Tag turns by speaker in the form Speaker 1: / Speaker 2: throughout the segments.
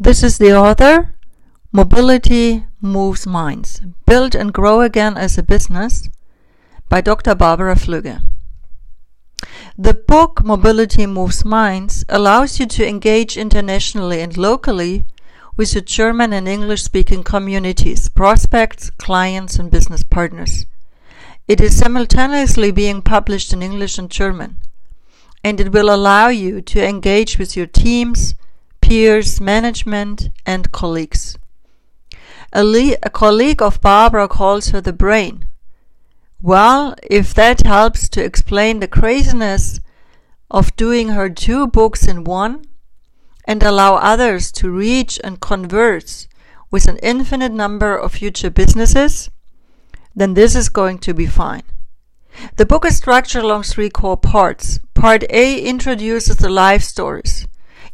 Speaker 1: This is the author. Mobility Moves Minds. Build and Grow Again as a Business by Dr. Barbara Flügge. The book Mobility Moves Minds allows you to engage internationally and locally with your German and English speaking communities, prospects, clients, and business partners. It is simultaneously being published in English and German, and it will allow you to engage with your teams, peers, management, and colleagues. A, le- a colleague of Barbara calls her the brain. Well, if that helps to explain the craziness of doing her two books in one, and allow others to reach and converse with an infinite number of future businesses, then this is going to be fine. The book is structured along three core parts. Part A introduces the life stories.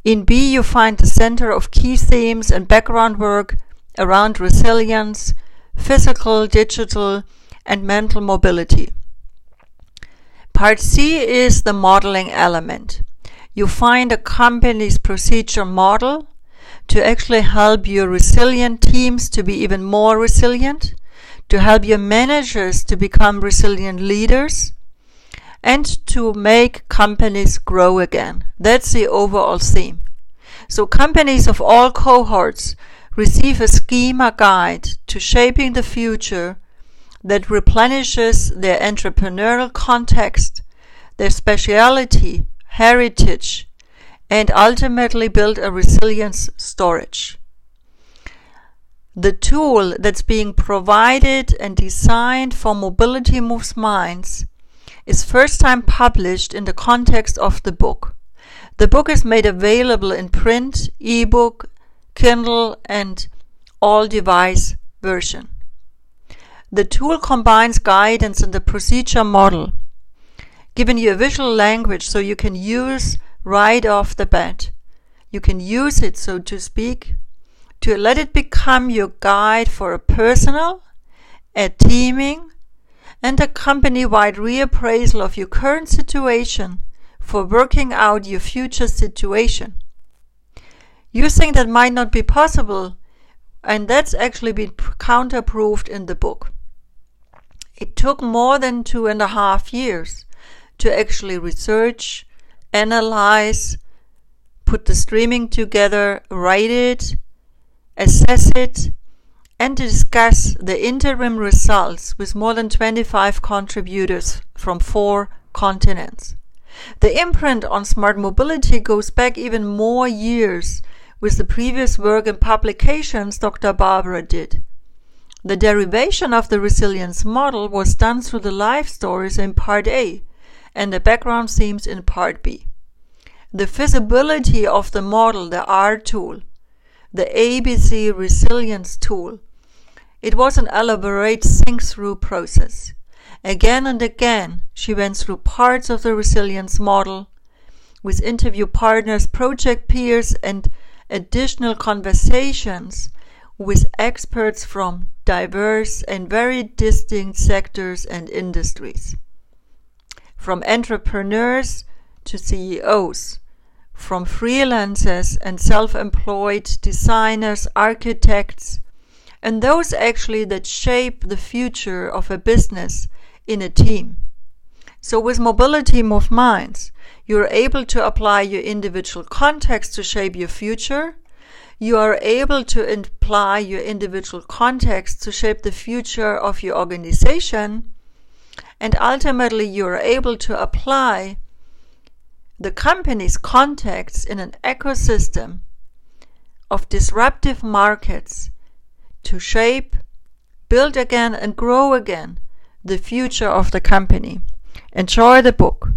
Speaker 1: In B, you find the center of key themes and background work around resilience, physical, digital, and mental mobility. Part C is the modeling element you find a company's procedure model to actually help your resilient teams to be even more resilient, to help your managers to become resilient leaders, and to make companies grow again. That's the overall theme. So companies of all cohorts receive a schema guide to shaping the future that replenishes their entrepreneurial context, their speciality, heritage, and ultimately build a resilience storage. The tool that's being provided and designed for Mobility Moves Minds is first time published in the context of the book. The book is made available in print, ebook, Kindle, and all device version. The tool combines guidance and the procedure model giving you a visual language so you can use right off the bat. You can use it, so to speak, to let it become your guide for a personal, a teaming, and a company wide reappraisal of your current situation for working out your future situation. You think that might not be possible, and that's actually been counterproved in the book. It took more than two and a half years to actually research, analyze, put the streaming together, write it, assess it, and discuss the interim results with more than 25 contributors from four continents. The imprint on smart mobility goes back even more years with the previous work and publications Dr. Barbara did. The derivation of the resilience model was done through the life stories in Part A, and the background themes in Part B. The feasibility of the model, the R tool, the ABC resilience tool. It was an elaborate think through process. Again and again, she went through parts of the resilience model with interview partners, project peers, and additional conversations with experts from diverse and very distinct sectors and industries. From entrepreneurs to CEOs, from freelancers and self employed designers, architects, and those actually that shape the future of a business in a team. So, with Mobility Move Minds, you're able to apply your individual context to shape your future. You are able to apply your individual context to shape the future of your organization and ultimately you are able to apply the company's contacts in an ecosystem of disruptive markets to shape, build again, and grow again the future of the company. Enjoy the book.